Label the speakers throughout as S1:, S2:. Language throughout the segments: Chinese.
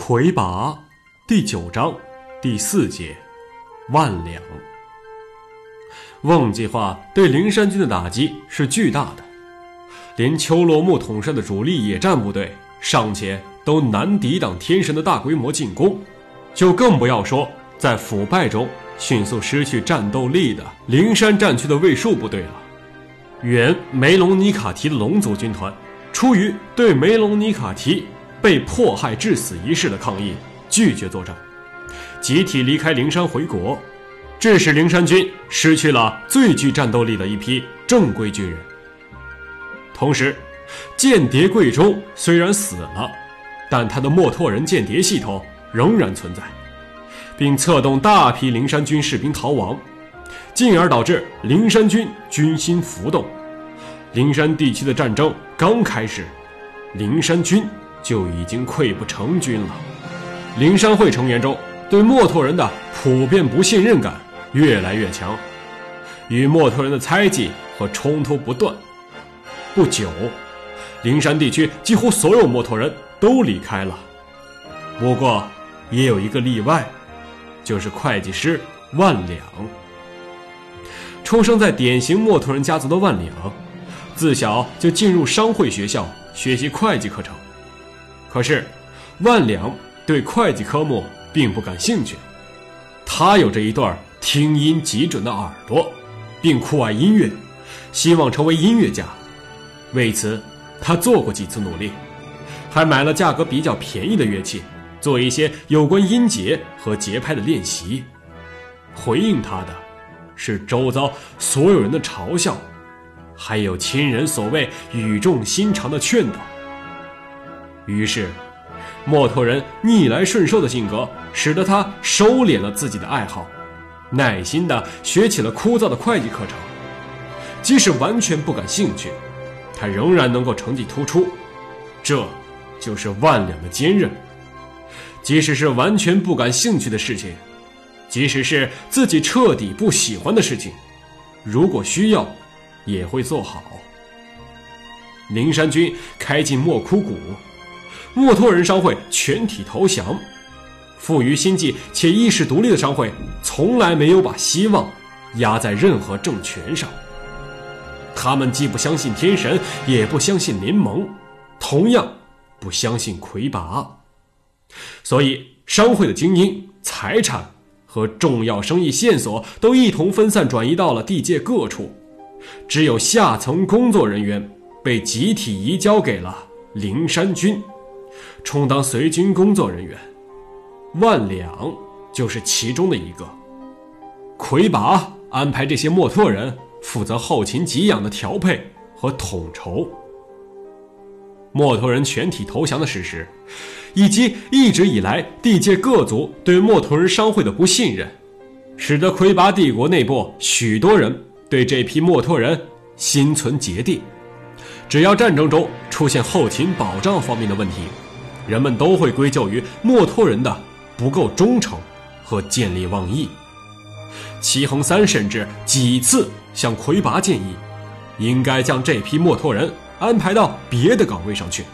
S1: 魁拔第九章第四节万两。瓮计划对灵山军的打击是巨大的，连丘罗木统帅的主力野战部队尚且都难抵挡天神的大规模进攻，就更不要说在腐败中迅速失去战斗力的灵山战区的卫戍部队了。原梅隆尼卡提的龙族军团，出于对梅隆尼卡提。被迫害致死一事的抗议，拒绝作战，集体离开灵山回国，致使灵山军失去了最具战斗力的一批正规军人。同时，间谍贵中虽然死了，但他的墨拓人间谍系统仍然存在，并策动大批灵山军士兵逃亡，进而导致灵山军军心浮动。灵山地区的战争刚开始，灵山军。就已经溃不成军了。灵山会成员中对墨拓人的普遍不信任感越来越强，与墨拓人的猜忌和冲突不断。不久，灵山地区几乎所有墨拓人都离开了。不过，也有一个例外，就是会计师万两。出生在典型墨拓人家族的万两，自小就进入商会学校学习会计课程。可是，万两对会计科目并不感兴趣。他有着一对听音极准的耳朵，并酷爱音乐，希望成为音乐家。为此，他做过几次努力，还买了价格比较便宜的乐器，做一些有关音节和节拍的练习。回应他的，是周遭所有人的嘲笑，还有亲人所谓语重心长的劝导。于是，墨拓人逆来顺受的性格使得他收敛了自己的爱好，耐心地学起了枯燥的会计课程。即使完全不感兴趣，他仍然能够成绩突出。这，就是万两的坚韧。即使是完全不感兴趣的事情，即使是自己彻底不喜欢的事情，如果需要，也会做好。灵山君开进莫枯谷。墨脱人商会全体投降，富于心计且意识独立的商会从来没有把希望压在任何政权上。他们既不相信天神，也不相信联盟，同样不相信魁拔。所以，商会的精英、财产和重要生意线索都一同分散转移到了地界各处，只有下层工作人员被集体移交给了灵山军。充当随军工作人员，万两就是其中的一个。魁拔安排这些墨拓人负责后勤给养的调配和统筹。墨拓人全体投降的事实，以及一直以来地界各族对墨拓人商会的不信任，使得魁拔帝国内部许多人对这批墨拓人心存芥蒂。只要战争中出现后勤保障方面的问题，人们都会归咎于墨脱人的不够忠诚和见利忘义。齐恒三甚至几次向魁拔建议，应该将这批墨脱人安排到别的岗位上去。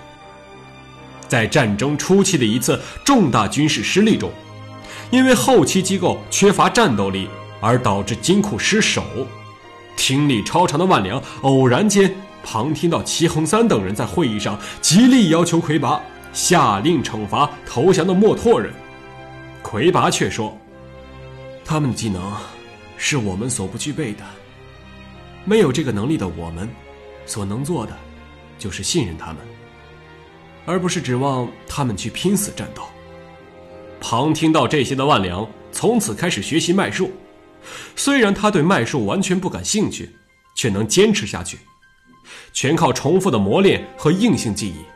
S1: 在战争初期的一次重大军事失利中，因为后期机构缺乏战斗力而导致金库失守，听力超常的万良偶然间旁听到齐恒三等人在会议上极力要求魁拔。下令惩罚投降的墨拓人，魁拔却说：“他们的技能是我们所不具备的，没有这个能力的我们，所能做的就是信任他们，而不是指望他们去拼死战斗。”旁听到这些的万良从此开始学习脉术，虽然他对脉术完全不感兴趣，却能坚持下去，全靠重复的磨练和硬性记忆。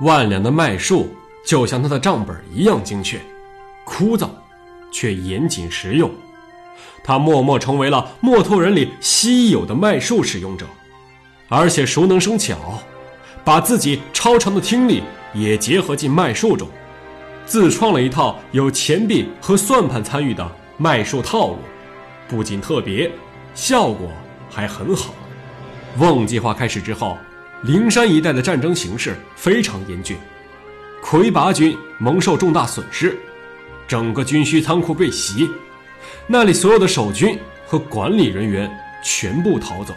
S1: 万两的脉术就像他的账本一样精确、枯燥，却严谨实用。他默默成为了墨脱人里稀有的脉术使用者，而且熟能生巧，把自己超长的听力也结合进脉术中，自创了一套有钱币和算盘参与的脉术套路，不仅特别，效果还很好。瓮计划开始之后。灵山一带的战争形势非常严峻，魁拔军蒙受重大损失，整个军需仓库被袭，那里所有的守军和管理人员全部逃走，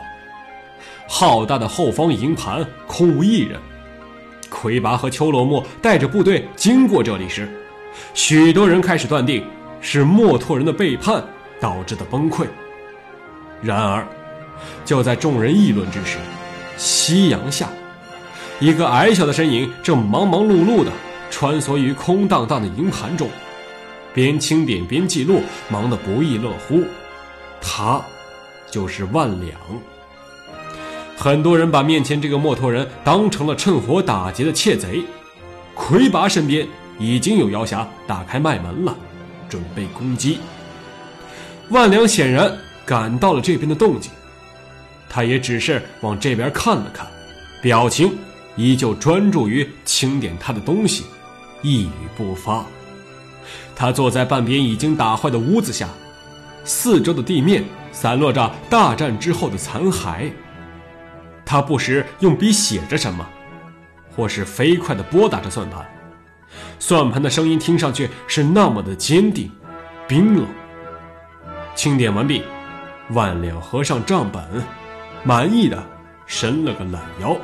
S1: 浩大的后方营盘空无一人。魁拔和丘罗木带着部队经过这里时，许多人开始断定是墨拓人的背叛导致的崩溃。然而，就在众人议论之时，夕阳下。一个矮小的身影正忙忙碌碌地穿梭于空荡荡的营盘中，边清点边记录，忙得不亦乐乎。他，就是万两。很多人把面前这个墨脱人当成了趁火打劫的窃贼。魁拔身边已经有妖侠打开麦门了，准备攻击。万良显然感到了这边的动静，他也只是往这边看了看，表情。依旧专注于清点他的东西，一语不发。他坐在半边已经打坏的屋子下，四周的地面散落着大战之后的残骸。他不时用笔写着什么，或是飞快地拨打着算盘。算盘的声音听上去是那么的坚定、冰冷。清点完毕，万两合上账本，满意的伸了个懒腰。